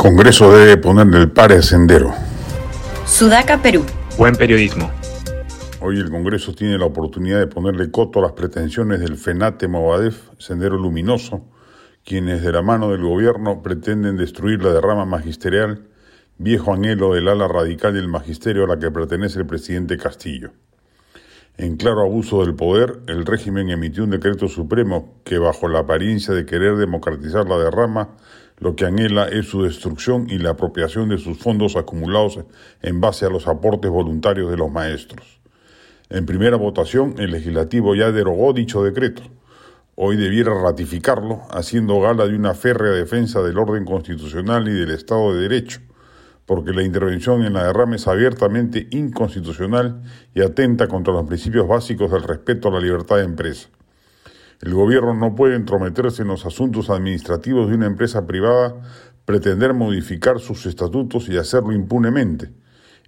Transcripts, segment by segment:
Congreso debe ponerle el pare sendero. Sudaca, Perú. Buen periodismo. Hoy el Congreso tiene la oportunidad de ponerle coto a las pretensiones del FENATE Movadef, Sendero Luminoso, quienes de la mano del gobierno pretenden destruir la derrama magisterial, viejo anhelo del ala radical del magisterio a la que pertenece el presidente Castillo. En claro abuso del poder, el régimen emitió un decreto supremo que, bajo la apariencia de querer democratizar la derrama, lo que anhela es su destrucción y la apropiación de sus fondos acumulados en base a los aportes voluntarios de los maestros. En primera votación, el legislativo ya derogó dicho decreto. Hoy debiera ratificarlo, haciendo gala de una férrea defensa del orden constitucional y del Estado de Derecho, porque la intervención en la derrama es abiertamente inconstitucional y atenta contra los principios básicos del respeto a la libertad de empresa. El gobierno no puede entrometerse en los asuntos administrativos de una empresa privada, pretender modificar sus estatutos y hacerlo impunemente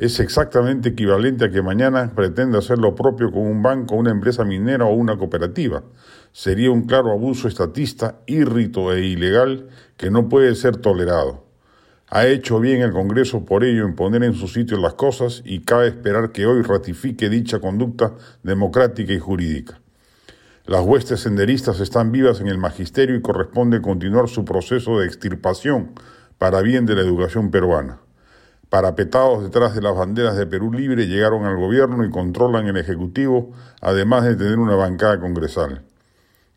es exactamente equivalente a que mañana pretenda hacer lo propio con un banco, una empresa minera o una cooperativa. Sería un claro abuso estatista, írrito e ilegal que no puede ser tolerado. Ha hecho bien el Congreso por ello en poner en su sitio las cosas y cabe esperar que hoy ratifique dicha conducta democrática y jurídica. Las huestes senderistas están vivas en el magisterio y corresponde continuar su proceso de extirpación para bien de la educación peruana parapetados detrás de las banderas de Perú Libre, llegaron al gobierno y controlan el Ejecutivo, además de tener una bancada congresal.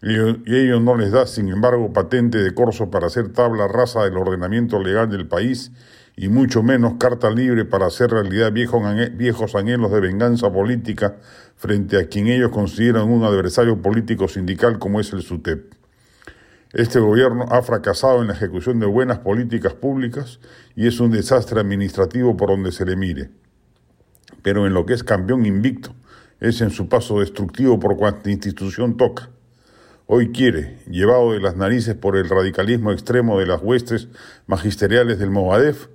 Y ello no les da, sin embargo, patente de corso para hacer tabla rasa del ordenamiento legal del país y mucho menos carta libre para hacer realidad viejos anhelos de venganza política frente a quien ellos consideran un adversario político sindical como es el SUTEP. Este gobierno ha fracasado en la ejecución de buenas políticas públicas y es un desastre administrativo por donde se le mire. Pero en lo que es campeón invicto, es en su paso destructivo por cuanta institución toca. Hoy quiere, llevado de las narices por el radicalismo extremo de las huestes magisteriales del Movadef,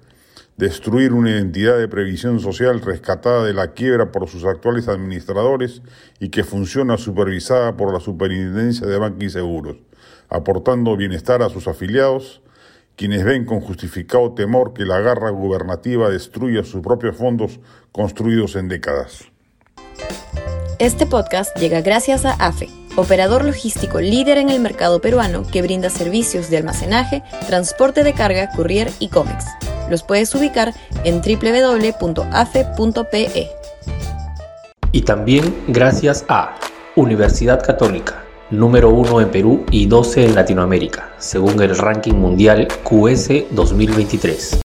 destruir una identidad de previsión social rescatada de la quiebra por sus actuales administradores y que funciona supervisada por la Superintendencia de Banca y Seguros aportando bienestar a sus afiliados, quienes ven con justificado temor que la garra gubernativa destruya sus propios fondos construidos en décadas. Este podcast llega gracias a AFE, operador logístico líder en el mercado peruano que brinda servicios de almacenaje, transporte de carga, courier y cómics. Los puedes ubicar en www.afe.pe. Y también gracias a Universidad Católica número 1 en Perú y 12 en Latinoamérica, según el ranking mundial QS 2023.